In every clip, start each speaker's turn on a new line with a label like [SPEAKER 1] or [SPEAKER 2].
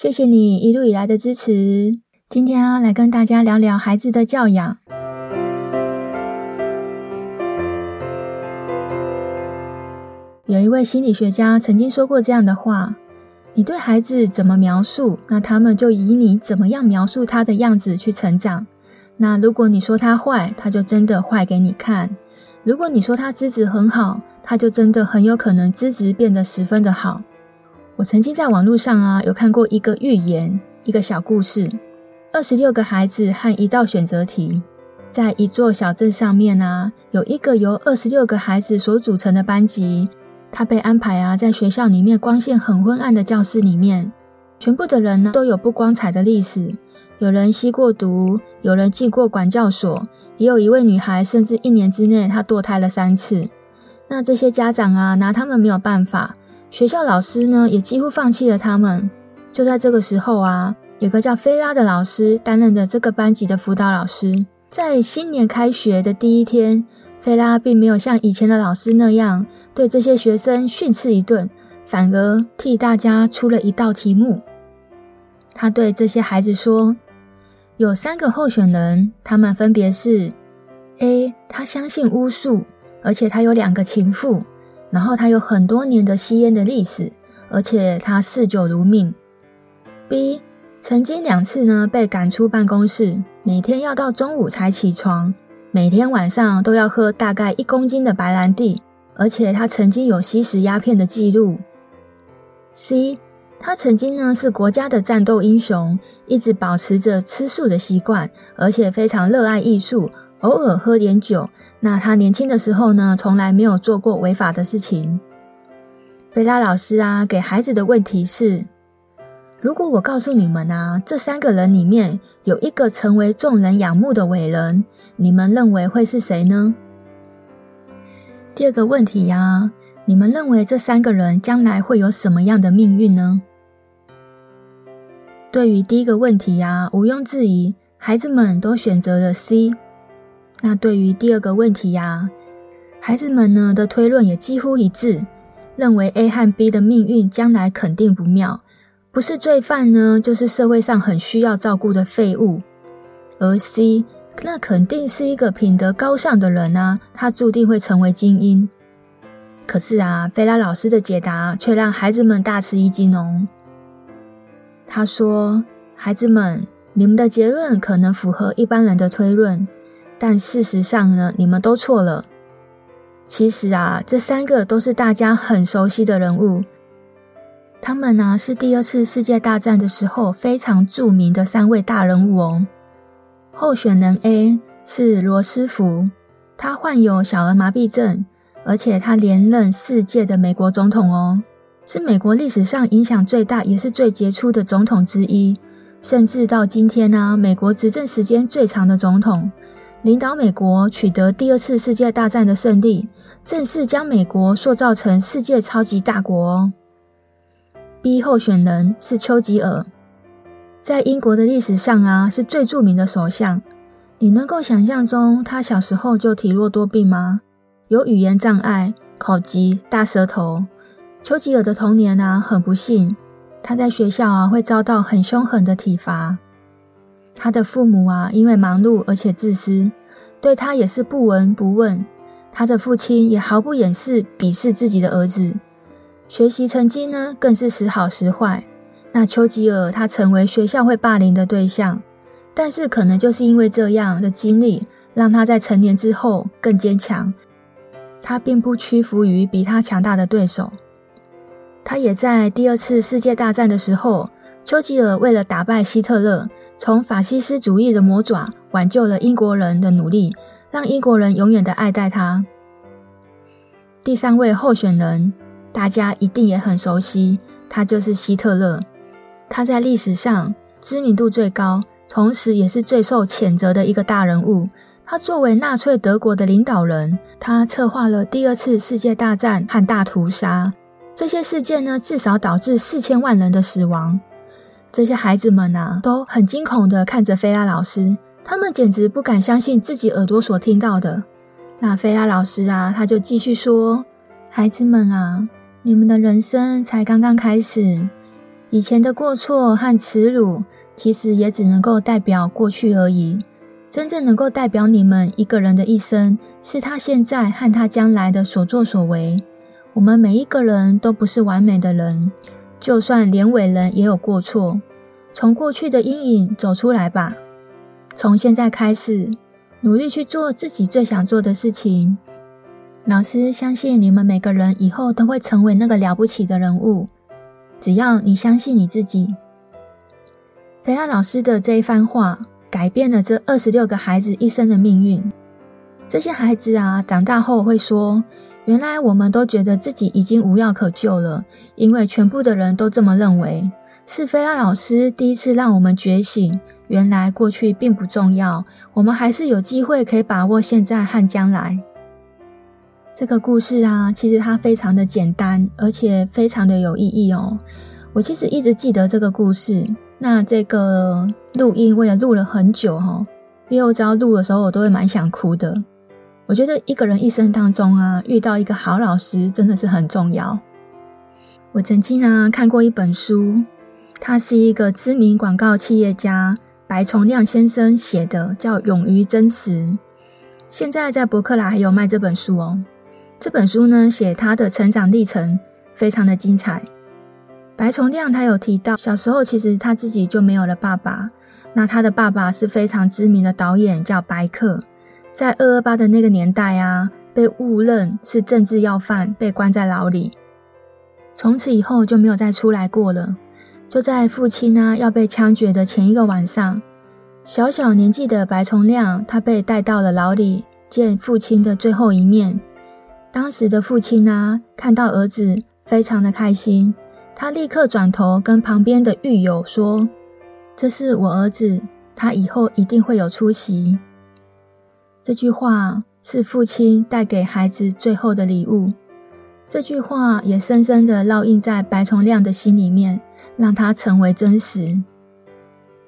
[SPEAKER 1] 谢谢你一路以来的支持。今天啊来跟大家聊聊孩子的教养。有一位心理学家曾经说过这样的话：你对孩子怎么描述，那他们就以你怎么样描述他的样子去成长。那如果你说他坏，他就真的坏给你看；如果你说他资质很好，他就真的很有可能资质变得十分的好。我曾经在网络上啊，有看过一个寓言，一个小故事，二十六个孩子和一道选择题，在一座小镇上面啊，有一个由二十六个孩子所组成的班级，他被安排啊，在学校里面光线很昏暗的教室里面，全部的人呢都有不光彩的历史，有人吸过毒，有人进过管教所，也有一位女孩，甚至一年之内她堕胎了三次。那这些家长啊，拿他们没有办法。学校老师呢，也几乎放弃了他们。就在这个时候啊，有个叫菲拉的老师担任着这个班级的辅导老师。在新年开学的第一天，菲拉并没有像以前的老师那样对这些学生训斥一顿，反而替大家出了一道题目。他对这些孩子说：“有三个候选人，他们分别是：A，他相信巫术，而且他有两个情妇。”然后他有很多年的吸烟的历史，而且他嗜酒如命。B 曾经两次呢被赶出办公室，每天要到中午才起床，每天晚上都要喝大概一公斤的白兰地，而且他曾经有吸食鸦片的记录。C 他曾经呢是国家的战斗英雄，一直保持着吃素的习惯，而且非常热爱艺术。偶尔喝点酒，那他年轻的时候呢，从来没有做过违法的事情。菲拉老师啊，给孩子的问题是：如果我告诉你们啊，这三个人里面有一个成为众人仰慕的伟人，你们认为会是谁呢？第二个问题呀，你们认为这三个人将来会有什么样的命运呢？对于第一个问题呀，毋庸置疑，孩子们都选择了 C。那对于第二个问题呀，孩子们呢的推论也几乎一致，认为 A 和 B 的命运将来肯定不妙，不是罪犯呢，就是社会上很需要照顾的废物。而 C 那肯定是一个品德高尚的人啊，他注定会成为精英。可是啊，菲拉老师的解答却让孩子们大吃一惊哦。他说：“孩子们，你们的结论可能符合一般人的推论。”但事实上呢，你们都错了。其实啊，这三个都是大家很熟悉的人物。他们呢，是第二次世界大战的时候非常著名的三位大人物哦。候选人 A 是罗斯福，他患有小儿麻痹症，而且他连任四届的美国总统哦，是美国历史上影响最大也是最杰出的总统之一，甚至到今天呢，美国执政时间最长的总统。领导美国取得第二次世界大战的胜利，正式将美国塑造成世界超级大国哦。B 候选人是丘吉尔，在英国的历史上啊，是最著名的首相。你能够想象中他小时候就体弱多病吗？有语言障碍、口疾、大舌头。丘吉尔的童年啊，很不幸，他在学校啊会遭到很凶狠的体罚。他的父母啊，因为忙碌而且自私，对他也是不闻不问。他的父亲也毫不掩饰鄙视自己的儿子，学习成绩呢更是时好时坏。那丘吉尔他成为学校会霸凌的对象，但是可能就是因为这样的经历，让他在成年之后更坚强。他并不屈服于比他强大的对手。他也在第二次世界大战的时候，丘吉尔为了打败希特勒，从法西斯主义的魔爪挽救了英国人的努力，让英国人永远的爱戴他。第三位候选人，大家一定也很熟悉，他就是希特勒。他在历史上知名度最高，同时也是最受谴责的一个大人物。他作为纳粹德国的领导人，他策划了第二次世界大战和大屠杀。这些事件呢，至少导致四千万人的死亡。这些孩子们啊，都很惊恐地看着菲拉老师，他们简直不敢相信自己耳朵所听到的。那菲拉老师啊，他就继续说：“孩子们啊，你们的人生才刚刚开始，以前的过错和耻辱，其实也只能够代表过去而已。真正能够代表你们一个人的一生，是他现在和他将来的所作所为。我们每一个人都不是完美的人。”就算连伟人也有过错，从过去的阴影走出来吧。从现在开始，努力去做自己最想做的事情。老师相信你们每个人以后都会成为那个了不起的人物。只要你相信你自己。菲拉老师的这一番话，改变了这二十六个孩子一生的命运。这些孩子啊，长大后会说。原来我们都觉得自己已经无药可救了，因为全部的人都这么认为。是菲拉老师第一次让我们觉醒，原来过去并不重要，我们还是有机会可以把握现在和将来。这个故事啊，其实它非常的简单，而且非常的有意义哦。我其实一直记得这个故事，那这个录音我也录了很久哈，因为我只要录的时候，我都会蛮想哭的。我觉得一个人一生当中啊，遇到一个好老师真的是很重要。我曾经呢看过一本书，他是一个知名广告企业家白崇亮先生写的，叫《勇于真实》。现在在博客来还有卖这本书哦。这本书呢写他的成长历程，非常的精彩。白崇亮他有提到，小时候其实他自己就没有了爸爸，那他的爸爸是非常知名的导演，叫白克。在二二八的那个年代啊，被误认是政治要犯，被关在牢里。从此以后就没有再出来过了。就在父亲呢要被枪决的前一个晚上，小小年纪的白崇亮，他被带到了牢里见父亲的最后一面。当时的父亲呢，看到儿子非常的开心，他立刻转头跟旁边的狱友说：“这是我儿子，他以后一定会有出息。”这句话是父亲带给孩子最后的礼物。这句话也深深的烙印在白崇亮的心里面，让他成为真实。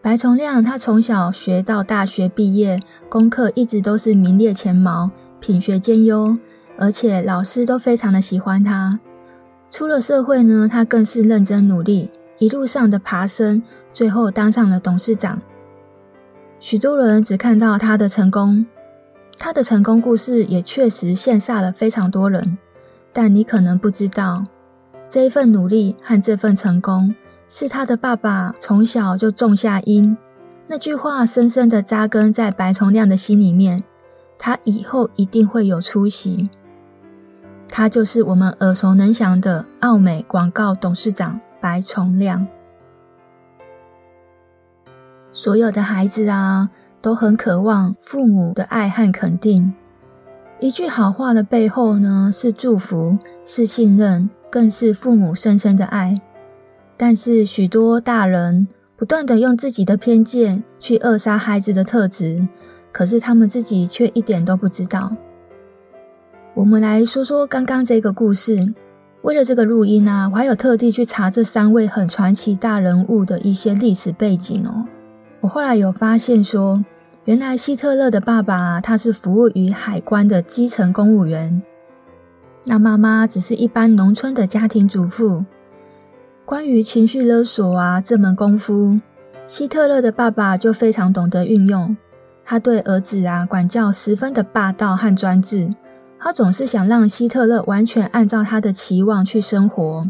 [SPEAKER 1] 白崇亮他从小学到大学毕业，功课一直都是名列前茅，品学兼优，而且老师都非常的喜欢他。出了社会呢，他更是认真努力，一路上的爬升，最后当上了董事长。许多人只看到他的成功。他的成功故事也确实羡煞了非常多人，但你可能不知道，这一份努力和这份成功是他的爸爸从小就种下因。那句话深深的扎根在白崇亮的心里面，他以后一定会有出息。他就是我们耳熟能详的奥美广告董事长白崇亮。所有的孩子啊。都很渴望父母的爱和肯定。一句好话的背后呢，是祝福，是信任，更是父母深深的爱。但是许多大人不断地用自己的偏见去扼杀孩子的特质，可是他们自己却一点都不知道。我们来说说刚刚这个故事。为了这个录音啊，我还有特地去查这三位很传奇大人物的一些历史背景哦。我后来有发现说，原来希特勒的爸爸他是服务于海关的基层公务员，那妈妈只是一般农村的家庭主妇。关于情绪勒索啊这门功夫，希特勒的爸爸就非常懂得运用。他对儿子啊管教十分的霸道和专制，他总是想让希特勒完全按照他的期望去生活。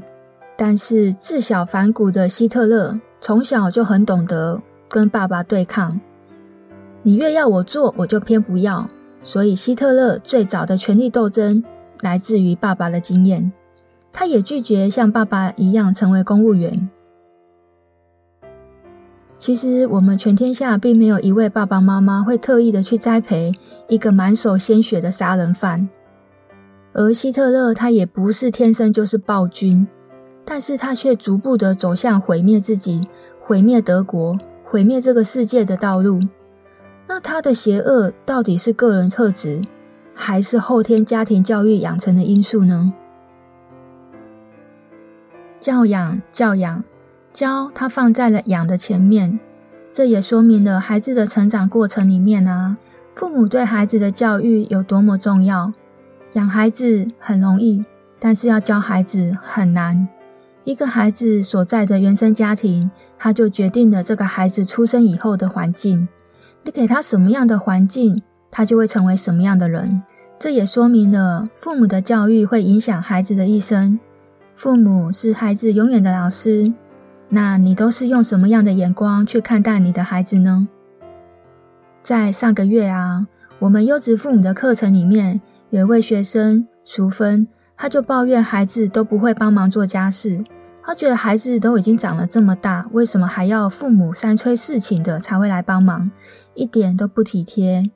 [SPEAKER 1] 但是自小反骨的希特勒从小就很懂得。跟爸爸对抗，你越要我做，我就偏不要。所以希特勒最早的权力斗争来自于爸爸的经验，他也拒绝像爸爸一样成为公务员。其实我们全天下并没有一位爸爸妈妈会特意的去栽培一个满手鲜血的杀人犯，而希特勒他也不是天生就是暴君。但是他却逐步的走向毁灭自己、毁灭德国、毁灭这个世界的道路。那他的邪恶到底是个人特质，还是后天家庭教育养成的因素呢？教养，教养，教他放在了养的前面，这也说明了孩子的成长过程里面啊，父母对孩子的教育有多么重要。养孩子很容易，但是要教孩子很难。一个孩子所在的原生家庭，他就决定了这个孩子出生以后的环境。你给他什么样的环境，他就会成为什么样的人。这也说明了父母的教育会影响孩子的一生。父母是孩子永远的老师，那你都是用什么样的眼光去看待你的孩子呢？在上个月啊，我们优质父母的课程里面，有一位学生淑芬，他就抱怨孩子都不会帮忙做家事，他觉得孩子都已经长了这么大，为什么还要父母三催四请的才会来帮忙，一点都不体贴。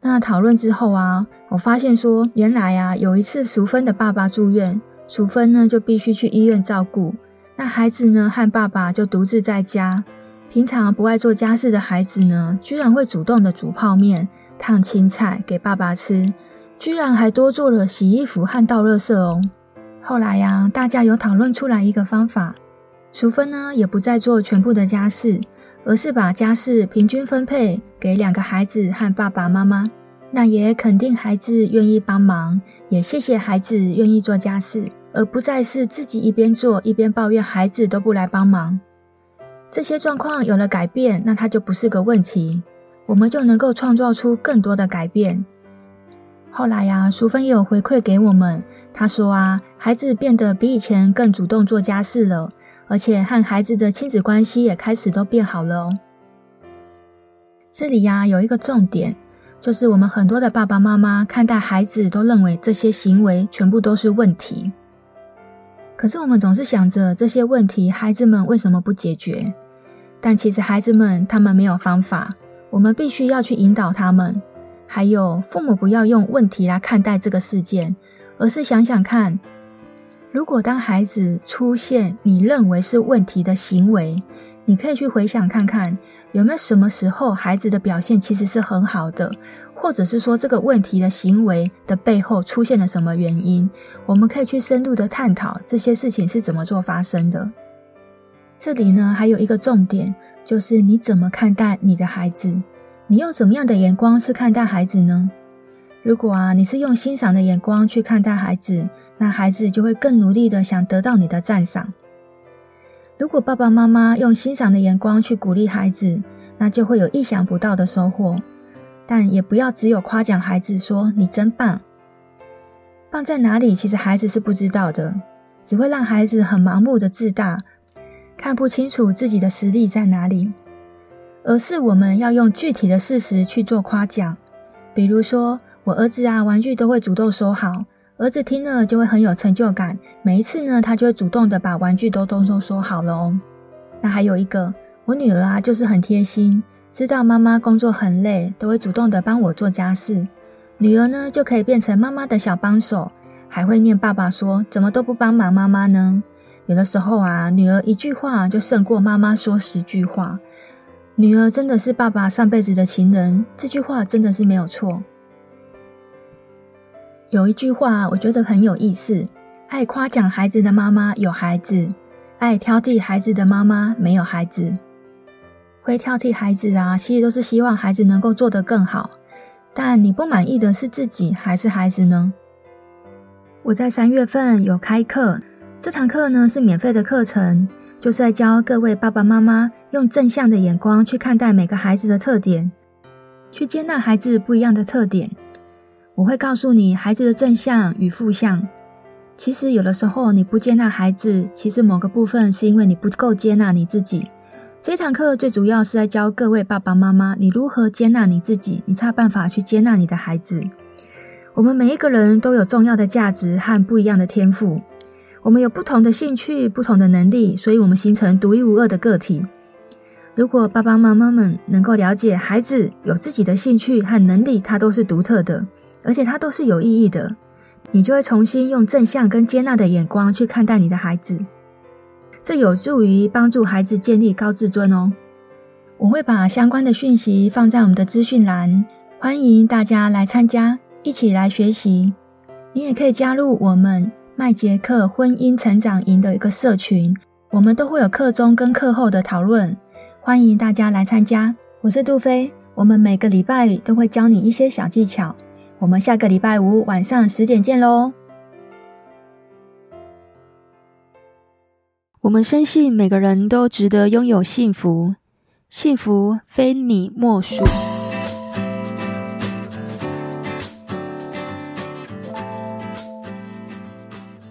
[SPEAKER 1] 那讨论之后啊，我发现说，原来啊，有一次淑芬的爸爸住院，淑芬呢就必须去医院照顾，那孩子呢和爸爸就独自在家。平常不爱做家事的孩子呢，居然会主动的煮泡面、烫青菜给爸爸吃，居然还多做了洗衣服和倒垃圾哦。后来呀，大家有讨论出来一个方法，淑芬呢也不再做全部的家事。而是把家事平均分配给两个孩子和爸爸妈妈，那也肯定孩子愿意帮忙，也谢谢孩子愿意做家事，而不再是自己一边做一边抱怨孩子都不来帮忙。这些状况有了改变，那它就不是个问题，我们就能够创造出更多的改变。后来呀，淑芬也有回馈给我们，她说啊，孩子变得比以前更主动做家事了。而且和孩子的亲子关系也开始都变好了哦。这里呀，有一个重点，就是我们很多的爸爸妈妈看待孩子都认为这些行为全部都是问题。可是我们总是想着这些问题，孩子们为什么不解决？但其实孩子们他们没有方法，我们必须要去引导他们。还有父母不要用问题来看待这个事件，而是想想看。如果当孩子出现你认为是问题的行为，你可以去回想看看，有没有什么时候孩子的表现其实是很好的，或者是说这个问题的行为的背后出现了什么原因？我们可以去深入的探讨这些事情是怎么做发生的。这里呢，还有一个重点，就是你怎么看待你的孩子？你用什么样的眼光去看待孩子呢？如果啊，你是用欣赏的眼光去看待孩子，那孩子就会更努力的想得到你的赞赏。如果爸爸妈妈用欣赏的眼光去鼓励孩子，那就会有意想不到的收获。但也不要只有夸奖孩子说你真棒，棒在哪里？其实孩子是不知道的，只会让孩子很盲目的自大，看不清楚自己的实力在哪里。而是我们要用具体的事实去做夸奖，比如说。我儿子啊，玩具都会主动收好，儿子听了就会很有成就感。每一次呢，他就会主动的把玩具都都都收好了哦。那还有一个，我女儿啊，就是很贴心，知道妈妈工作很累，都会主动的帮我做家事。女儿呢，就可以变成妈妈的小帮手，还会念爸爸说怎么都不帮忙妈妈呢？有的时候啊，女儿一句话就胜过妈妈说十句话。女儿真的是爸爸上辈子的情人，这句话真的是没有错。有一句话，我觉得很有意思：爱夸奖孩子的妈妈有孩子，爱挑剔孩子的妈妈没有孩子。会挑剔孩子啊，其实都是希望孩子能够做得更好。但你不满意的是自己还是孩子呢？我在三月份有开课，这堂课呢是免费的课程，就是在教各位爸爸妈妈用正向的眼光去看待每个孩子的特点，去接纳孩子不一样的特点。我会告诉你孩子的正向与负向。其实有的时候你不接纳孩子，其实某个部分是因为你不够接纳你自己。这堂课最主要是在教各位爸爸妈妈，你如何接纳你自己，你才有办法去接纳你的孩子。我们每一个人都有重要的价值和不一样的天赋，我们有不同的兴趣、不同的能力，所以我们形成独一无二的个体。如果爸爸妈妈们能够了解孩子有自己的兴趣和能力，他都是独特的。而且它都是有意义的，你就会重新用正向跟接纳的眼光去看待你的孩子。这有助于帮助孩子建立高自尊哦。我会把相关的讯息放在我们的资讯栏，欢迎大家来参加，一起来学习。你也可以加入我们麦杰克婚姻成长营的一个社群，我们都会有课中跟课后的讨论，欢迎大家来参加。我是杜菲，我们每个礼拜都会教你一些小技巧。我们下个礼拜五晚上十点见喽！
[SPEAKER 2] 我们深信每个人都值得拥有幸福，幸福非你莫属。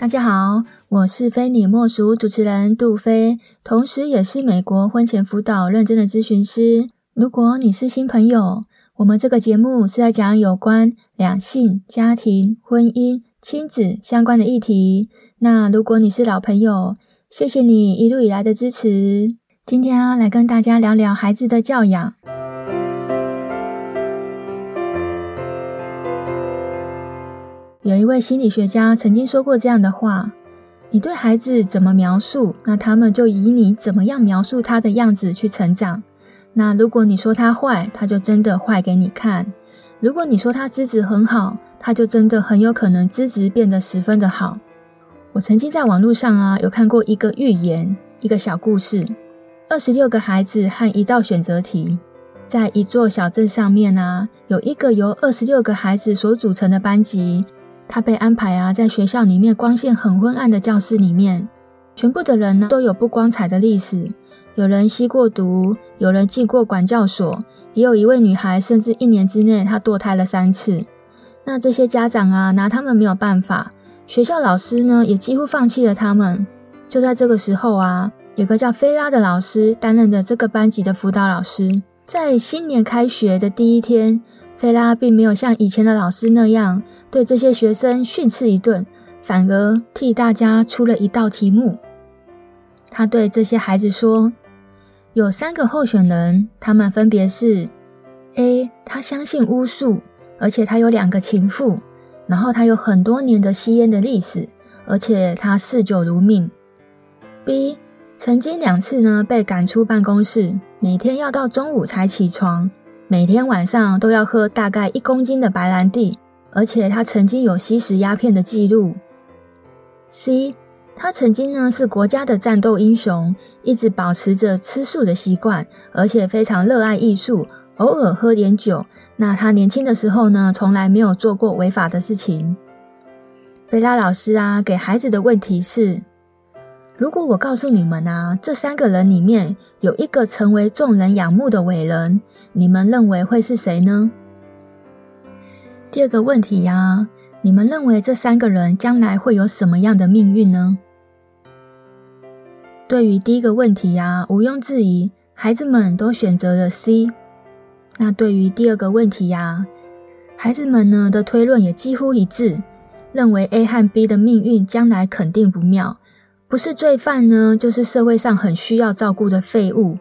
[SPEAKER 1] 大家好，我是非你莫属主持人杜菲，同时也是美国婚前辅导认证的咨询师。如果你是新朋友，我们这个节目是在讲有关两性、家庭、婚姻、亲子相关的议题。那如果你是老朋友，谢谢你一路以来的支持。今天要来跟大家聊聊孩子的教养。有一位心理学家曾经说过这样的话：你对孩子怎么描述，那他们就以你怎么样描述他的样子去成长。那如果你说他坏，他就真的坏给你看；如果你说他资质很好，他就真的很有可能资质变得十分的好。我曾经在网络上啊有看过一个寓言，一个小故事：二十六个孩子和一道选择题。在一座小镇上面啊，有一个由二十六个孩子所组成的班级，他被安排啊在学校里面光线很昏暗的教室里面，全部的人呢都有不光彩的历史。有人吸过毒，有人进过管教所，也有一位女孩，甚至一年之内她堕胎了三次。那这些家长啊，拿他们没有办法；学校老师呢，也几乎放弃了他们。就在这个时候啊，有个叫菲拉的老师担任着这个班级的辅导老师。在新年开学的第一天，菲拉并没有像以前的老师那样对这些学生训斥一顿，反而替大家出了一道题目。他对这些孩子说。有三个候选人，他们分别是：A，他相信巫术，而且他有两个情妇，然后他有很多年的吸烟的历史，而且他嗜酒如命；B，曾经两次呢被赶出办公室，每天要到中午才起床，每天晚上都要喝大概一公斤的白兰地，而且他曾经有吸食鸦片的记录；C。他曾经呢是国家的战斗英雄，一直保持着吃素的习惯，而且非常热爱艺术，偶尔喝点酒。那他年轻的时候呢，从来没有做过违法的事情。菲拉老师啊，给孩子的问题是：如果我告诉你们啊，这三个人里面有一个成为众人仰慕的伟人，你们认为会是谁呢？第二个问题呀，你们认为这三个人将来会有什么样的命运呢？对于第一个问题啊，毋庸置疑，孩子们都选择了 C。那对于第二个问题呀，孩子们呢的推论也几乎一致，认为 A 和 B 的命运将来肯定不妙，不是罪犯呢，就是社会上很需要照顾的废物。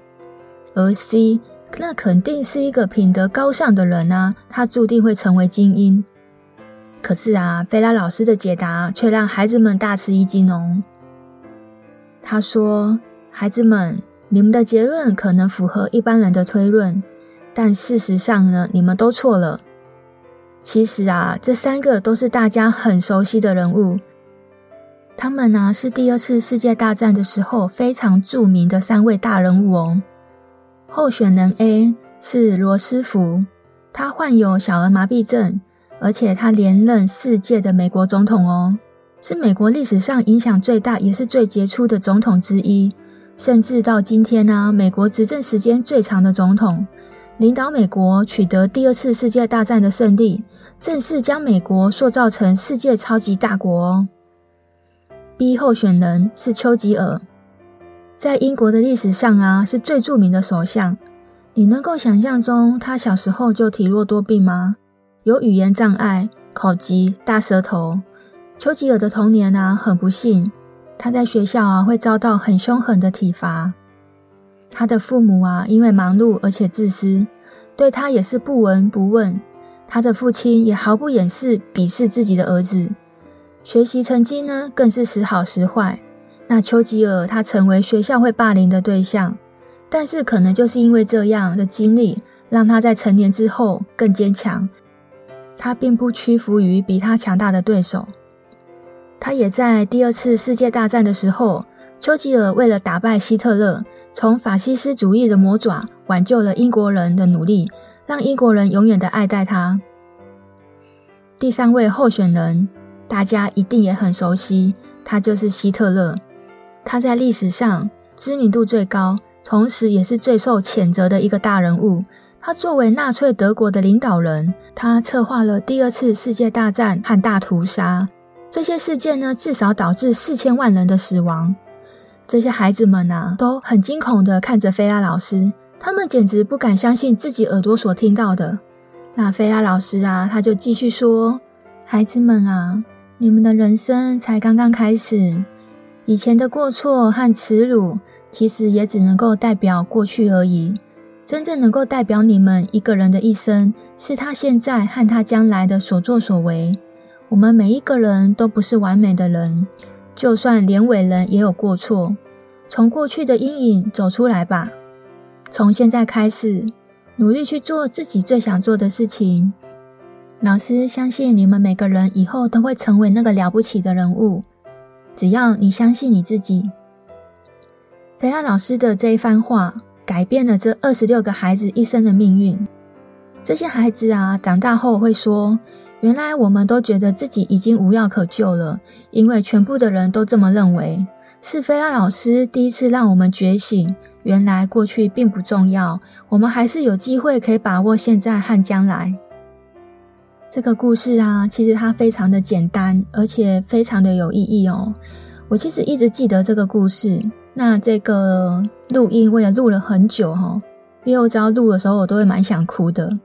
[SPEAKER 1] 而 C，那肯定是一个品德高尚的人啊，他注定会成为精英。可是啊，菲拉老师的解答却让孩子们大吃一惊哦。他说：“孩子们，你们的结论可能符合一般人的推论，但事实上呢，你们都错了。其实啊，这三个都是大家很熟悉的人物，他们呢是第二次世界大战的时候非常著名的三位大人物哦。候选人 A 是罗斯福，他患有小儿麻痹症，而且他连任四届的美国总统哦。”是美国历史上影响最大，也是最杰出的总统之一，甚至到今天呢、美国执政时间最长的总统，领导美国取得第二次世界大战的胜利，正式将美国塑造成世界超级大国哦。B 候选人是丘吉尔，在英国的历史上啊，是最著名的首相。你能够想象中他小时候就体弱多病吗？有语言障碍、口疾、大舌头。丘吉尔的童年啊，很不幸，他在学校啊会遭到很凶狠的体罚。他的父母啊，因为忙碌而且自私，对他也是不闻不问。他的父亲也毫不掩饰鄙视自己的儿子。学习成绩呢，更是时好时坏。那丘吉尔他成为学校会霸凌的对象，但是可能就是因为这样的经历，让他在成年之后更坚强。他并不屈服于比他强大的对手。他也在第二次世界大战的时候，丘吉尔为了打败希特勒，从法西斯主义的魔爪挽救了英国人的努力，让英国人永远的爱戴他。第三位候选人，大家一定也很熟悉，他就是希特勒。他在历史上知名度最高，同时也是最受谴责的一个大人物。他作为纳粹德国的领导人，他策划了第二次世界大战和大屠杀。这些事件呢，至少导致四千万人的死亡。这些孩子们啊，都很惊恐地看着菲拉老师，他们简直不敢相信自己耳朵所听到的。那菲拉老师啊，他就继续说：“孩子们啊，你们的人生才刚刚开始，以前的过错和耻辱，其实也只能够代表过去而已。”真正能够代表你们一个人的一生，是他现在和他将来的所作所为。我们每一个人都不是完美的人，就算连伟人也有过错。从过去的阴影走出来吧，从现在开始，努力去做自己最想做的事情。老师相信你们每个人以后都会成为那个了不起的人物，只要你相信你自己。菲拉老师的这一番话。改变了这二十六个孩子一生的命运。这些孩子啊，长大后会说：“原来我们都觉得自己已经无药可救了，因为全部的人都这么认为。是菲拉老师第一次让我们觉醒，原来过去并不重要，我们还是有机会可以把握现在和将来。”这个故事啊，其实它非常的简单，而且非常的有意义哦。我其实一直记得这个故事。那这个录音我也录了很久哈，因为我只要录的时候，我都会蛮想哭的。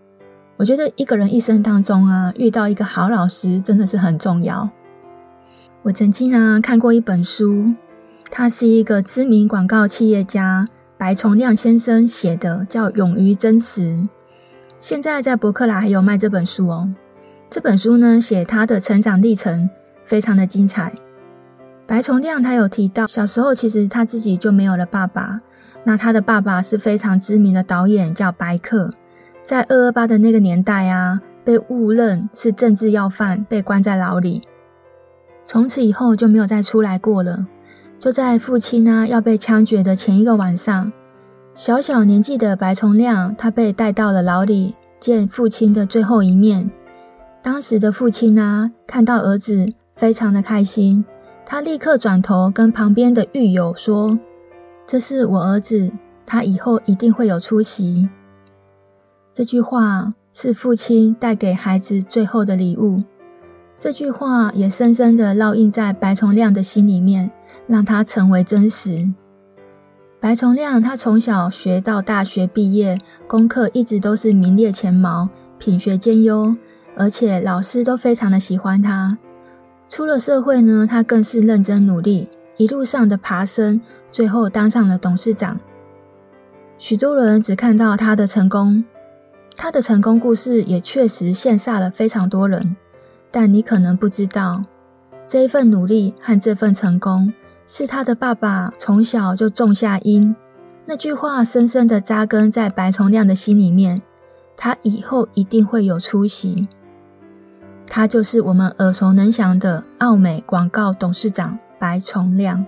[SPEAKER 1] 我觉得一个人一生当中啊，遇到一个好老师真的是很重要。我曾经呢看过一本书，他是一个知名广告企业家白崇亮先生写的，叫《勇于真实》。现在在博客来还有卖这本书哦。这本书呢，写他的成长历程，非常的精彩。白崇亮他有提到，小时候其实他自己就没有了爸爸。那他的爸爸是非常知名的导演，叫白克。在二二八的那个年代啊，被误认是政治要犯，被关在牢里。从此以后就没有再出来过了。就在父亲啊要被枪决的前一个晚上，小小年纪的白崇亮他被带到了牢里，见父亲的最后一面。当时的父亲啊，看到儿子，非常的开心。他立刻转头跟旁边的狱友说：“这是我儿子，他以后一定会有出息。”这句话是父亲带给孩子最后的礼物。这句话也深深的烙印在白崇亮的心里面，让他成为真实。白崇亮他从小学到大学毕业，功课一直都是名列前茅，品学兼优，而且老师都非常的喜欢他。出了社会呢，他更是认真努力，一路上的爬升，最后当上了董事长。许多人只看到他的成功，他的成功故事也确实羡煞了非常多人。但你可能不知道，这一份努力和这份成功，是他的爸爸从小就种下因。那句话深深的扎根在白崇亮的心里面，他以后一定会有出息。他就是我们耳熟能详的奥美广告董事长白崇亮。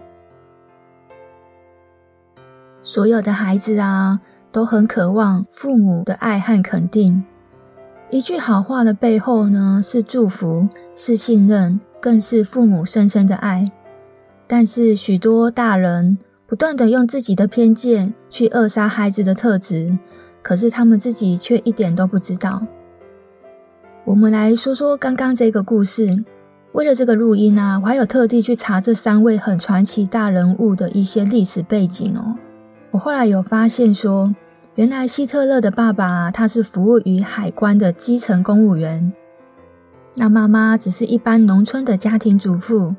[SPEAKER 1] 所有的孩子啊，都很渴望父母的爱和肯定。一句好话的背后呢，是祝福，是信任，更是父母深深的爱。但是许多大人不断地用自己的偏见去扼杀孩子的特质，可是他们自己却一点都不知道。我们来说说刚刚这个故事。为了这个录音啊，我还有特地去查这三位很传奇大人物的一些历史背景哦。我后来有发现说，原来希特勒的爸爸他是服务于海关的基层公务员，那妈妈只是一般农村的家庭主妇。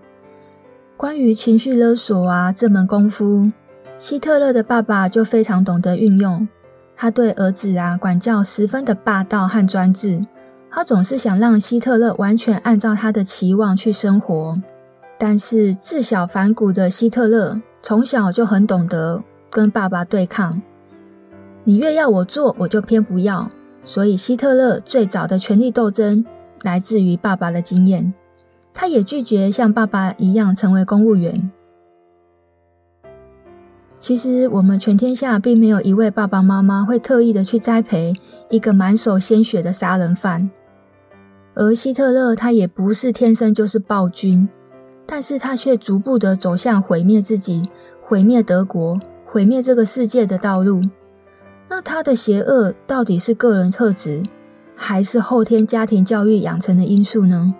[SPEAKER 1] 关于情绪勒索啊这门功夫，希特勒的爸爸就非常懂得运用。他对儿子啊管教十分的霸道和专制。他总是想让希特勒完全按照他的期望去生活。但是自小反骨的希特勒从小就很懂得跟爸爸对抗。你越要我做，我就偏不要。所以希特勒最早的权力斗争来自于爸爸的经验。他也拒绝像爸爸一样成为公务员。其实，我们全天下并没有一位爸爸妈妈会特意的去栽培一个满手鲜血的杀人犯，而希特勒他也不是天生就是暴君，但是他却逐步的走向毁灭自己、毁灭德国、毁灭这个世界的道路。那他的邪恶到底是个人特质，还是后天家庭教育养成的因素呢？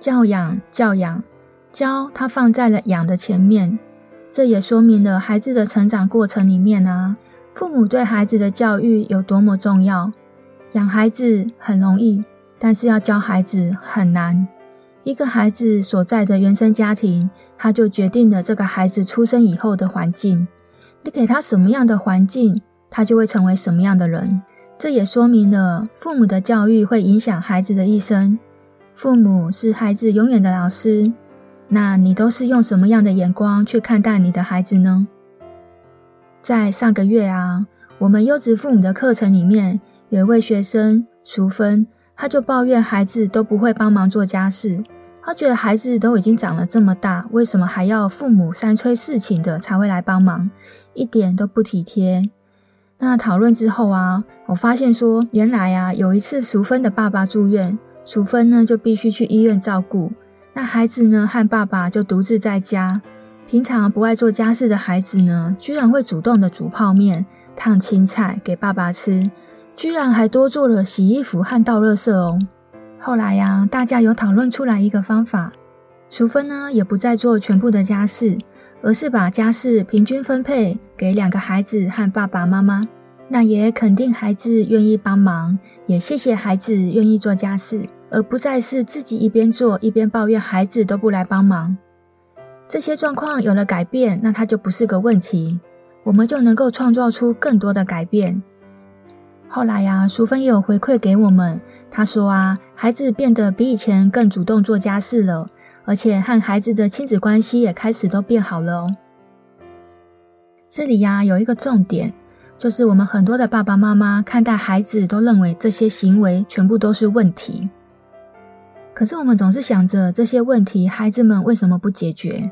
[SPEAKER 1] 教养，教养。教他放在了养的前面，这也说明了孩子的成长过程里面啊，父母对孩子的教育有多么重要。养孩子很容易，但是要教孩子很难。一个孩子所在的原生家庭，他就决定了这个孩子出生以后的环境。你给他什么样的环境，他就会成为什么样的人。这也说明了父母的教育会影响孩子的一生。父母是孩子永远的老师。那你都是用什么样的眼光去看待你的孩子呢？在上个月啊，我们优质父母的课程里面，有一位学生淑芬，他就抱怨孩子都不会帮忙做家事，他觉得孩子都已经长了这么大，为什么还要父母三催四请的才会来帮忙，一点都不体贴。那讨论之后啊，我发现说，原来啊，有一次淑芬的爸爸住院，淑芬呢就必须去医院照顾。那孩子呢，和爸爸就独自在家。平常不爱做家事的孩子呢，居然会主动的煮泡面、烫青菜给爸爸吃，居然还多做了洗衣服和倒垃圾哦。后来呀，大家有讨论出来一个方法，淑芬呢也不再做全部的家事，而是把家事平均分配给两个孩子和爸爸妈妈。那也肯定孩子愿意帮忙，也谢谢孩子愿意做家事。而不再是自己一边做一边抱怨孩子都不来帮忙，这些状况有了改变，那它就不是个问题，我们就能够创造出更多的改变。后来呀，淑芬也有回馈给我们，她说啊，孩子变得比以前更主动做家事了，而且和孩子的亲子关系也开始都变好了哦。这里呀，有一个重点，就是我们很多的爸爸妈妈看待孩子都认为这些行为全部都是问题。可是我们总是想着这些问题，孩子们为什么不解决？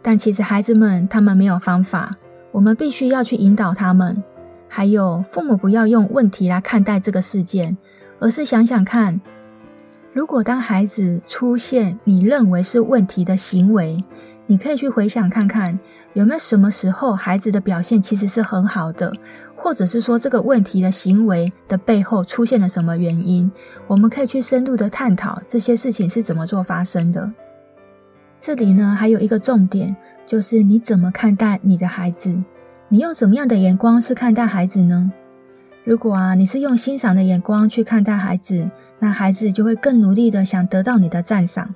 [SPEAKER 1] 但其实孩子们他们没有方法，我们必须要去引导他们。还有父母不要用问题来看待这个事件，而是想想看，如果当孩子出现你认为是问题的行为，你可以去回想看看，有没有什么时候孩子的表现其实是很好的。或者是说这个问题的行为的背后出现了什么原因，我们可以去深入的探讨这些事情是怎么做发生的。这里呢，还有一个重点，就是你怎么看待你的孩子？你用什么样的眼光去看待孩子呢？如果啊，你是用欣赏的眼光去看待孩子，那孩子就会更努力的想得到你的赞赏。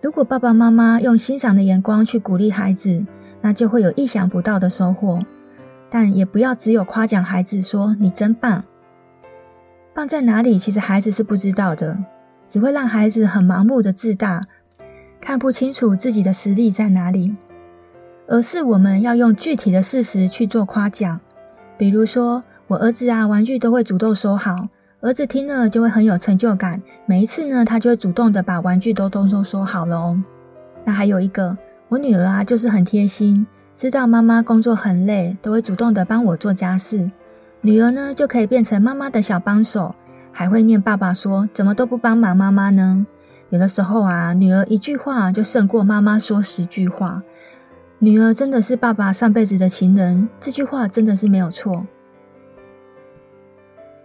[SPEAKER 1] 如果爸爸妈妈用欣赏的眼光去鼓励孩子，那就会有意想不到的收获。但也不要只有夸奖孩子说你真棒，棒在哪里？其实孩子是不知道的，只会让孩子很盲目的自大，看不清楚自己的实力在哪里。而是我们要用具体的事实去做夸奖，比如说我儿子啊，玩具都会主动收好，儿子听了就会很有成就感，每一次呢，他就会主动的把玩具都都都收好了哦。那还有一个，我女儿啊，就是很贴心。知道妈妈工作很累，都会主动的帮我做家事。女儿呢，就可以变成妈妈的小帮手，还会念爸爸说怎么都不帮忙妈妈呢？有的时候啊，女儿一句话就胜过妈妈说十句话。女儿真的是爸爸上辈子的情人，这句话真的是没有错。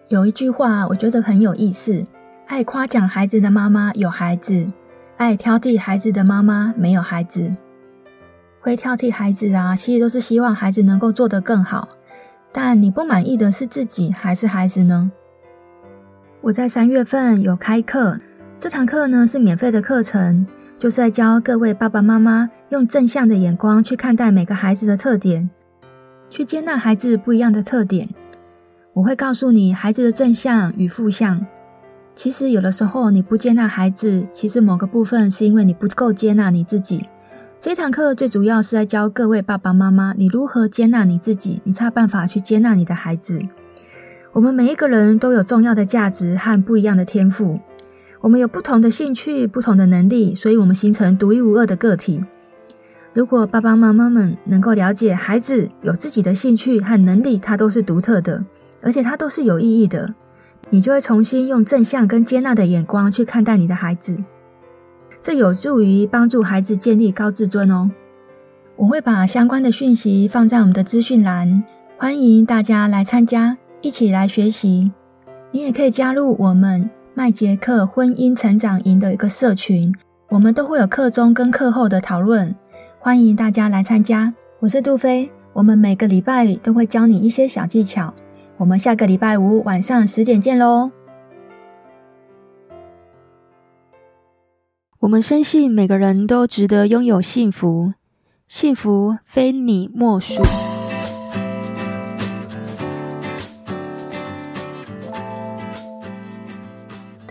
[SPEAKER 1] 有一句话我觉得很有意思：爱夸奖孩子的妈妈有孩子，爱挑剔孩子的妈妈没有孩子。会挑剔孩子啊，其实都是希望孩子能够做得更好。但你不满意的是自己还是孩子呢？我在三月份有开课，这堂课呢是免费的课程，就是在教各位爸爸妈妈用正向的眼光去看待每个孩子的特点，去接纳孩子不一样的特点。我会告诉你孩子的正向与负向，其实有的时候你不接纳孩子，其实某个部分是因为你不够接纳你自己。这堂课最主要是在教各位爸爸妈妈，你如何接纳你自己，你才有办法去接纳你的孩子。我们每一个人都有重要的价值和不一样的天赋，我们有不同的兴趣、不同的能力，所以我们形成独一无二的个体。如果爸爸妈妈们能够了解孩子有自己的兴趣和能力，它都是独特的，而且它都是有意义的，你就会重新用正向跟接纳的眼光去看待你的孩子。这有助于帮助孩子建立高自尊哦。我会把相关的讯息放在我们的资讯栏，欢迎大家来参加，一起来学习。你也可以加入我们麦杰克婚姻成长营的一个社群，我们都会有课中跟课后的讨论，欢迎大家来参加。我是杜菲，我们每个礼拜都会教你一些小技巧。我们下个礼拜五晚上十点见喽。
[SPEAKER 2] 我们深信每个人都值得拥有幸福，幸福非你莫属。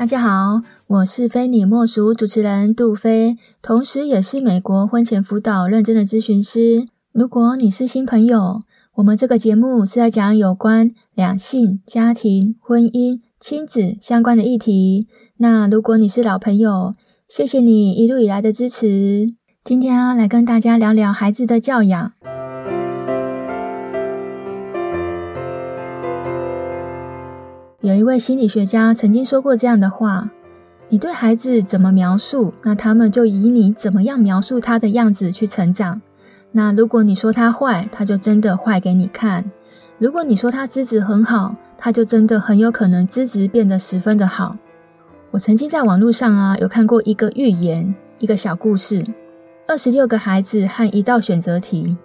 [SPEAKER 1] 大家好，我是非你莫属主持人杜菲，同时也是美国婚前辅导认证的咨询师。如果你是新朋友，我们这个节目是在讲有关两性、家庭、婚姻、亲子相关的议题。那如果你是老朋友，谢谢你一路以来的支持。今天啊，来跟大家聊聊孩子的教养。有一位心理学家曾经说过这样的话：你对孩子怎么描述，那他们就以你怎么样描述他的样子去成长。那如果你说他坏，他就真的坏给你看；如果你说他资质很好，他就真的很有可能资质变得十分的好。我曾经在网络上啊，有看过一个寓言，一个小故事，二十六个孩子和一道选择题，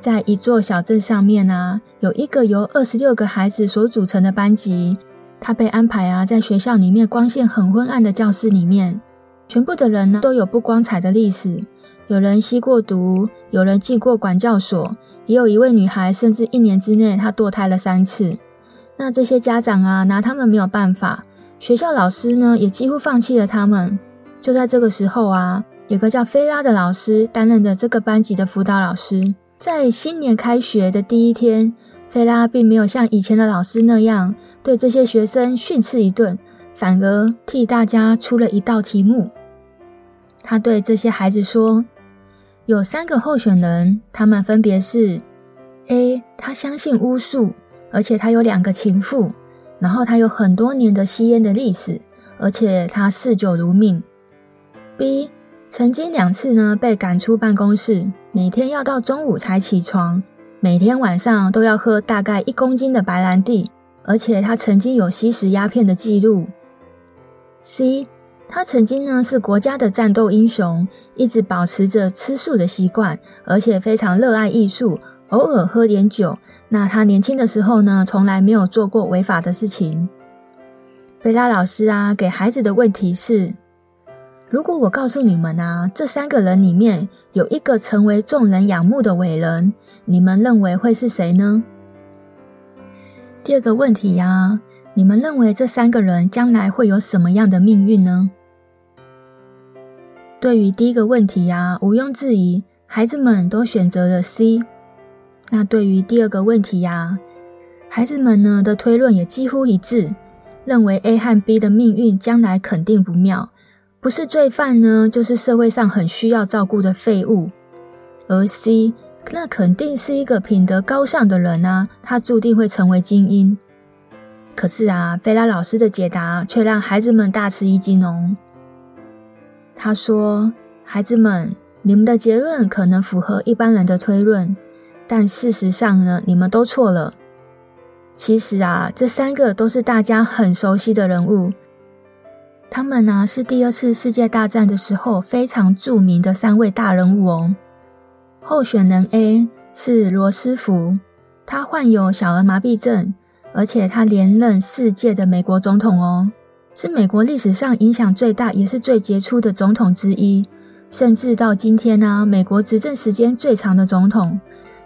[SPEAKER 1] 在一座小镇上面啊，有一个由二十六个孩子所组成的班级，他被安排啊，在学校里面光线很昏暗的教室里面，全部的人呢都有不光彩的历史，有人吸过毒，有人进过管教所，也有一位女孩，甚至一年之内她堕胎了三次。那这些家长啊，拿他们没有办法。学校老师呢，也几乎放弃了他们。就在这个时候啊，有个叫菲拉的老师担任着这个班级的辅导老师。在新年开学的第一天，菲拉并没有像以前的老师那样对这些学生训斥一顿，反而替大家出了一道题目。他对这些孩子说：“有三个候选人，他们分别是：A，他相信巫术，而且他有两个情妇。”然后他有很多年的吸烟的历史，而且他嗜酒如命。B 曾经两次呢被赶出办公室，每天要到中午才起床，每天晚上都要喝大概一公斤的白兰地，而且他曾经有吸食鸦片的记录。C 他曾经呢是国家的战斗英雄，一直保持着吃素的习惯，而且非常热爱艺术。偶尔喝点酒，那他年轻的时候呢，从来没有做过违法的事情。菲拉老师啊，给孩子的问题是：如果我告诉你们啊，这三个人里面有一个成为众人仰慕的伟人，你们认为会是谁呢？第二个问题呀，你们认为这三个人将来会有什么样的命运呢？对于第一个问题呀，毋庸置疑，孩子们都选择了 C。那对于第二个问题呀，孩子们呢的推论也几乎一致，认为 A 和 B 的命运将来肯定不妙，不是罪犯呢，就是社会上很需要照顾的废物。而 C 那肯定是一个品德高尚的人啊，他注定会成为精英。可是啊，菲拉老师的解答却让孩子们大吃一惊哦。他说：“孩子们，你们的结论可能符合一般人的推论。”但事实上呢，你们都错了。其实啊，这三个都是大家很熟悉的人物。他们呢，是第二次世界大战的时候非常著名的三位大人物哦。候选人 A 是罗斯福，他患有小儿麻痹症，而且他连任四届的美国总统哦，是美国历史上影响最大也是最杰出的总统之一，甚至到今天呢，美国执政时间最长的总统。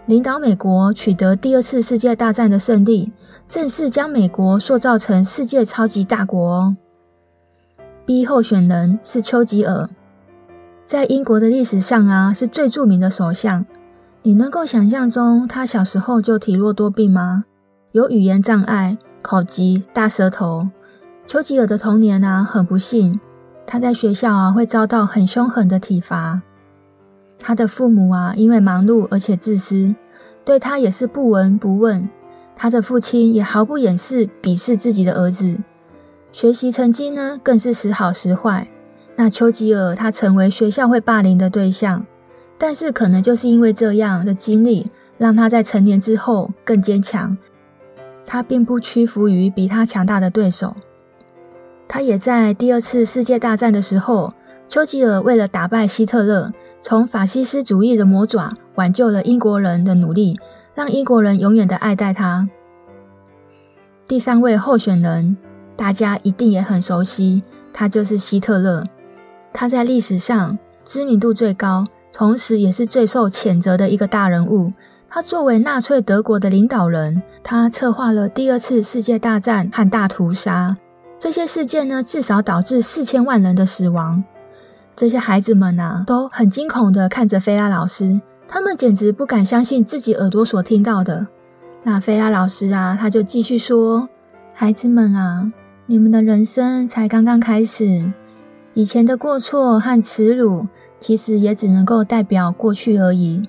[SPEAKER 1] 领导美国取得第二次世界大战的胜利，正式将美国塑造成世界超级大国哦。B 候选人是丘吉尔，在英国的历史上啊，是最著名的首相。你能够想象中他小时候就体弱多病吗？有语言障碍、口疾、大舌头。丘吉尔的童年啊，很不幸，他在学校啊会遭到很凶狠的体罚。他的父母啊，因为忙碌而且自私，对他也是不闻不问。他的父亲也毫不掩饰鄙视自己的儿子。学习成绩呢，更是时好时坏。那丘吉尔他成为学校会霸凌的对象，但是可能就是因为这样的经历，让他在成年之后更坚强。他并不屈服于比他强大的对手。他也在第二次世界大战的时候，丘吉尔为了打败希特勒，从法西斯主义的魔爪挽救了英国人的努力，让英国人永远的爱戴他。第三位候选人。大家一定也很熟悉，他就是希特勒。他在历史上知名度最高，同时也是最受谴责的一个大人物。他作为纳粹德国的领导人，他策划了第二次世界大战和大屠杀。这些事件呢，至少导致四千万人的死亡。这些孩子们啊，都很惊恐地看着菲拉老师，他们简直不敢相信自己耳朵所听到的。那菲拉老师啊，他就继续说：“孩子们啊。”你们的人生才刚刚开始，以前的过错和耻辱，其实也只能够代表过去而已。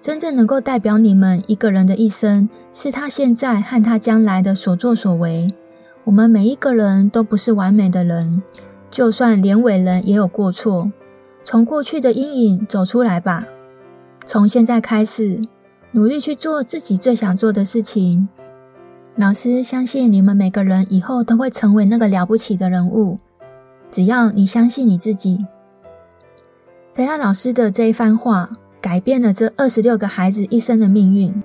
[SPEAKER 1] 真正能够代表你们一个人的一生，是他现在和他将来的所作所为。我们每一个人都不是完美的人，就算连伟人也有过错。从过去的阴影走出来吧，从现在开始，努力去做自己最想做的事情。老师相信你们每个人以后都会成为那个了不起的人物，只要你相信你自己。菲拉老师的这一番话改变了这二十六个孩子一生的命运。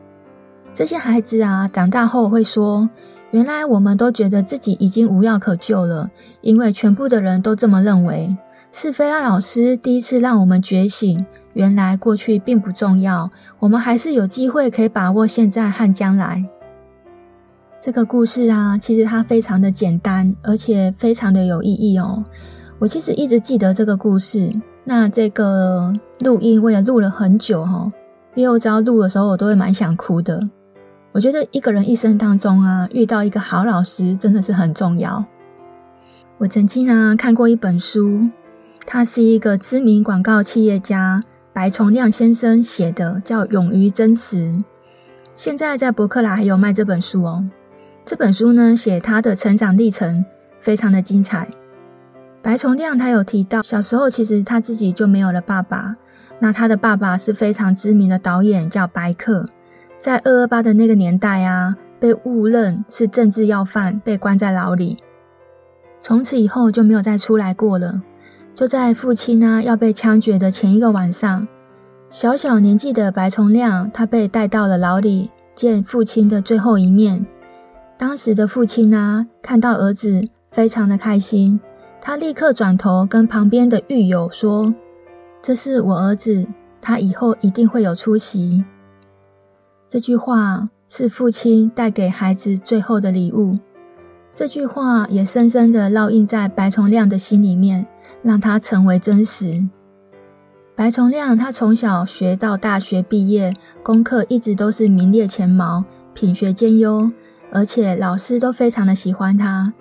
[SPEAKER 1] 这些孩子啊，长大后会说：“原来我们都觉得自己已经无药可救了，因为全部的人都这么认为。是菲拉老师第一次让我们觉醒，原来过去并不重要，我们还是有机会可以把握现在和将来。”这个故事啊，其实它非常的简单，而且非常的有意义哦。我其实一直记得这个故事，那这个录音我也录了很久哈，因为我只要录的时候，我都会蛮想哭的。我觉得一个人一生当中啊，遇到一个好老师真的是很重要。我曾经啊看过一本书，他是一个知名广告企业家白崇亮先生写的，叫《勇于真实》。现在在博客来还有卖这本书哦。这本书呢，写他的成长历程，非常的精彩。白崇亮他有提到，小时候其实他自己就没有了爸爸。那他的爸爸是非常知名的导演，叫白克，在二二八的那个年代啊，被误认是政治要犯，被关在牢里。从此以后就没有再出来过了。就在父亲呢要被枪决的前一个晚上，小小年纪的白崇亮，他被带到了牢里，见父亲的最后一面。当时的父亲啊，看到儿子非常的开心，他立刻转头跟旁边的狱友说：“这是我儿子，他以后一定会有出息。”这句话是父亲带给孩子最后的礼物，这句话也深深的烙印在白崇亮的心里面，让他成为真实。白崇亮他从小学到大学毕业，功课一直都是名列前茅，品学兼优。而且老师都非常的喜欢他。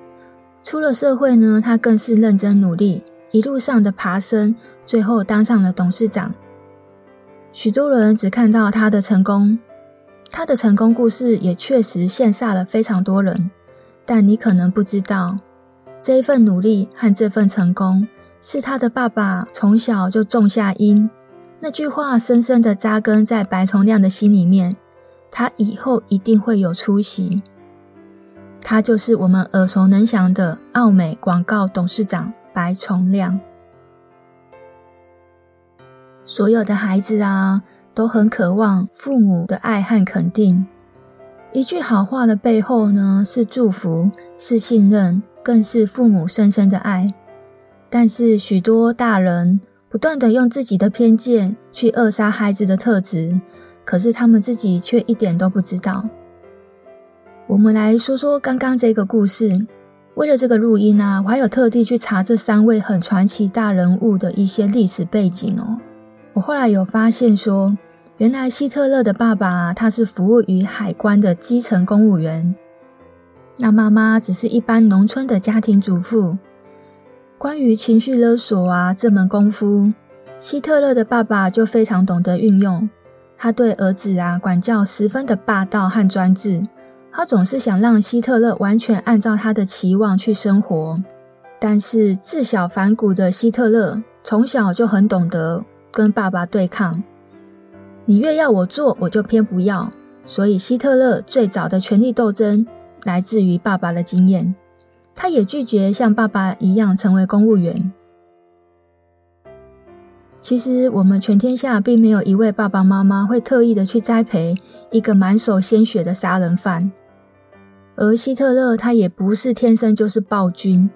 [SPEAKER 1] 出了社会呢，他更是认真努力，一路上的爬升，最后当上了董事长。许多人只看到他的成功，他的成功故事也确实羡煞了非常多人。但你可能不知道，这一份努力和这份成功，是他的爸爸从小就种下因。那句话深深的扎根在白崇亮的心里面，他以后一定会有出息。他就是我们耳熟能详的奥美广告董事长白崇亮。所有的孩子啊，都很渴望父母的爱和肯定。一句好话的背后呢，是祝福，是信任，更是父母深深的爱。但是许多大人不断的用自己的偏见去扼杀孩子的特质，可是他们自己却一点都不知道。我们来说说刚刚这个故事。为了这个录音啊，我还有特地去查这三位很传奇大人物的一些历史背景哦。我后来有发现说，原来希特勒的爸爸，他是服务于海关的基层公务员，那妈妈只是一般农村的家庭主妇。关于情绪勒索啊这门功夫，希特勒的爸爸就非常懂得运用。他对儿子啊管教十分的霸道和专制，他总是想让希特勒完全按照他的期望去生活。但是自小反骨的希特勒从小就很懂得跟爸爸对抗。你越要我做，我就偏不要。所以希特勒最早的权力斗争来自于爸爸的经验。他也拒绝像爸爸一样成为公务员。其实，我们全天下并没有一位爸爸妈妈会特意的去栽培一个满手鲜血的杀人犯。而希特勒他也不是天生就是暴君，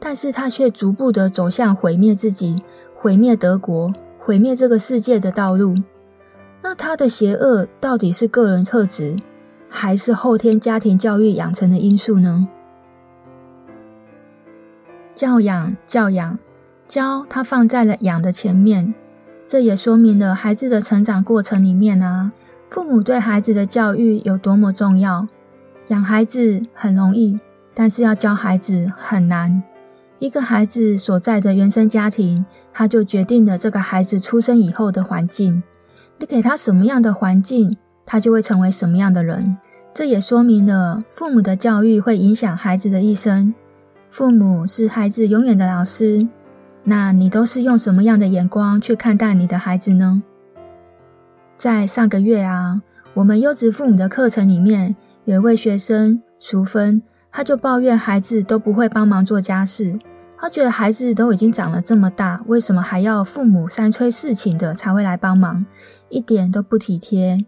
[SPEAKER 1] 但是他却逐步的走向毁灭自己、毁灭德国、毁灭这个世界的道路。那他的邪恶到底是个人特质，还是后天家庭教育养成的因素呢？教养，教养，教他放在了养的前面，这也说明了孩子的成长过程里面啊，父母对孩子的教育有多么重要。养孩子很容易，但是要教孩子很难。一个孩子所在的原生家庭，他就决定了这个孩子出生以后的环境。你给他什么样的环境，他就会成为什么样的人。这也说明了父母的教育会影响孩子的一生。父母是孩子永远的老师，那你都是用什么样的眼光去看待你的孩子呢？在上个月啊，我们优质父母的课程里面，有一位学生淑芬，他就抱怨孩子都不会帮忙做家事，他觉得孩子都已经长了这么大，为什么还要父母三催四请的才会来帮忙，一点都不体贴。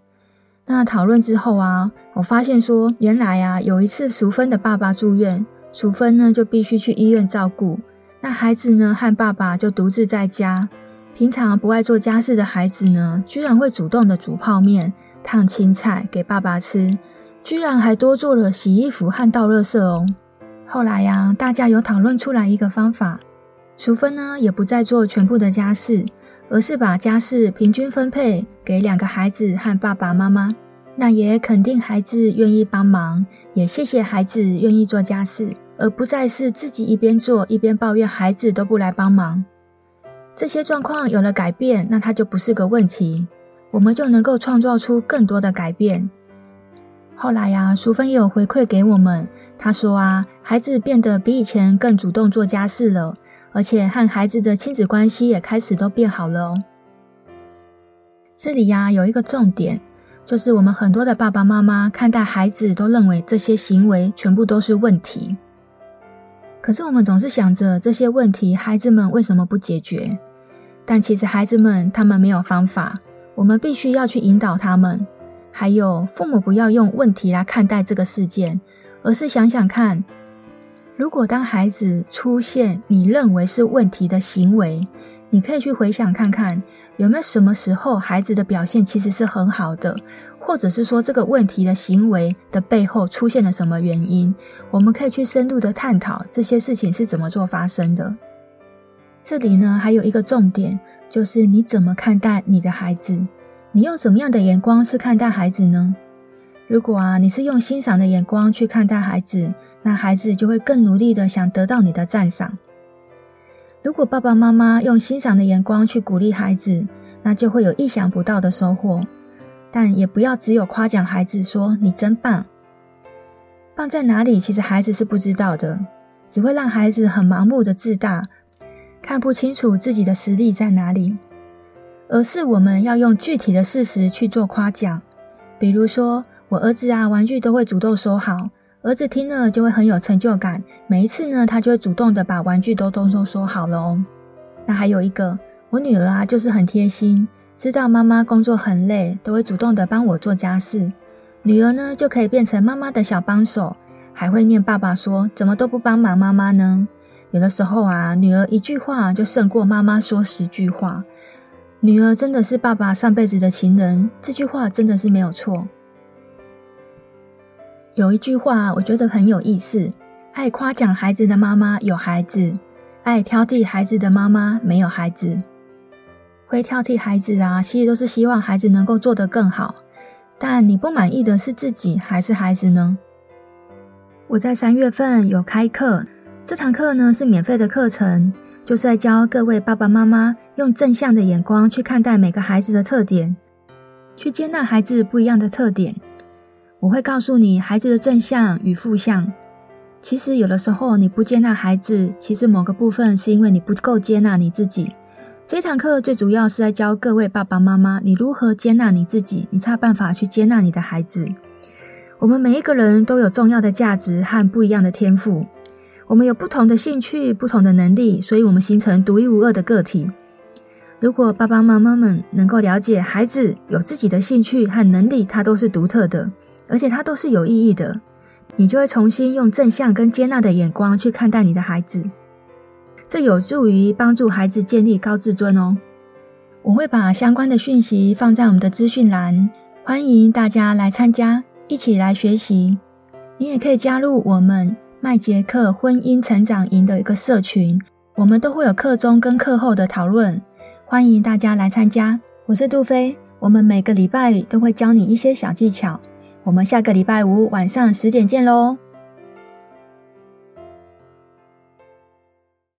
[SPEAKER 1] 那讨论之后啊，我发现说，原来啊，有一次淑芬的爸爸住院。淑芬呢，就必须去医院照顾，那孩子呢，和爸爸就独自在家。平常不爱做家事的孩子呢，居然会主动的煮泡面、烫青菜给爸爸吃，居然还多做了洗衣服和倒垃圾哦。后来呀，大家有讨论出来一个方法，淑芬呢也不再做全部的家事，而是把家事平均分配给两个孩子和爸爸妈妈。那也肯定孩子愿意帮忙，也谢谢孩子愿意做家事，而不再是自己一边做一边抱怨孩子都不来帮忙。这些状况有了改变，那它就不是个问题，我们就能够创造出更多的改变。后来呀，淑芬也有回馈给我们，她说啊，孩子变得比以前更主动做家事了，而且和孩子的亲子关系也开始都变好了哦。这里呀，有一个重点。就是我们很多的爸爸妈妈看待孩子，都认为这些行为全部都是问题。可是我们总是想着这些问题，孩子们为什么不解决？但其实孩子们他们没有方法，我们必须要去引导他们。还有父母不要用问题来看待这个事件，而是想想看，如果当孩子出现你认为是问题的行为，你可以去回想看看，有没有什么时候孩子的表现其实是很好的，或者是说这个问题的行为的背后出现了什么原因？我们可以去深入的探讨这些事情是怎么做发生的。这里呢，还有一个重点，就是你怎么看待你的孩子？你用什么样的眼光去看待孩子呢？如果啊，你是用欣赏的眼光去看待孩子，那孩子就会更努力的想得到你的赞赏。如果爸爸妈妈用欣赏的眼光去鼓励孩子，那就会有意想不到的收获。但也不要只有夸奖孩子说“你真棒”，棒在哪里？其实孩子是不知道的，只会让孩子很盲目的自大，看不清楚自己的实力在哪里。而是我们要用具体的事实去做夸奖，比如说我儿子啊，玩具都会主动收好。儿子听了就会很有成就感，每一次呢，他就会主动的把玩具都都都收好了哦。那还有一个，我女儿啊，就是很贴心，知道妈妈工作很累，都会主动的帮我做家事。女儿呢，就可以变成妈妈的小帮手，还会念爸爸说怎么都不帮忙妈妈呢？有的时候啊，女儿一句话就胜过妈妈说十句话。女儿真的是爸爸上辈子的情人，这句话真的是没有错。有一句话，我觉得很有意思，爱夸奖孩子的妈妈有孩子，爱挑剔孩子的妈妈没有孩子。会挑剔孩子啊，其实都是希望孩子能够做得更好。但你不满意的是自己还是孩子呢？我在三月份有开课，这堂课呢是免费的课程，就是在教各位爸爸妈妈用正向的眼光去看待每个孩子的特点，去接纳孩子不一样的特点。我会告诉你孩子的正向与负向。其实有的时候你不接纳孩子，其实某个部分是因为你不够接纳你自己。这堂课最主要是在教各位爸爸妈妈，你如何接纳你自己，你才有办法去接纳你的孩子。我们每一个人都有重要的价值和不一样的天赋，我们有不同的兴趣、不同的能力，所以我们形成独一无二的个体。如果爸爸妈妈们能够了解孩子有自己的兴趣和能力，它都是独特的，而且它都是有意义的，你就会重新用正向跟接纳的眼光去看待你的孩子，这有助于帮助孩子建立高自尊哦。我会把相关的讯息放在我们的资讯栏，欢迎大家来参加。一起来学习，你也可以加入我们麦杰克婚姻成长营的一个社群，我们都会有课中跟课后的讨论，欢迎大家来参加。我是杜飞，我们每个礼拜都会教你一些小技巧，我们下个礼拜五晚上十点见喽。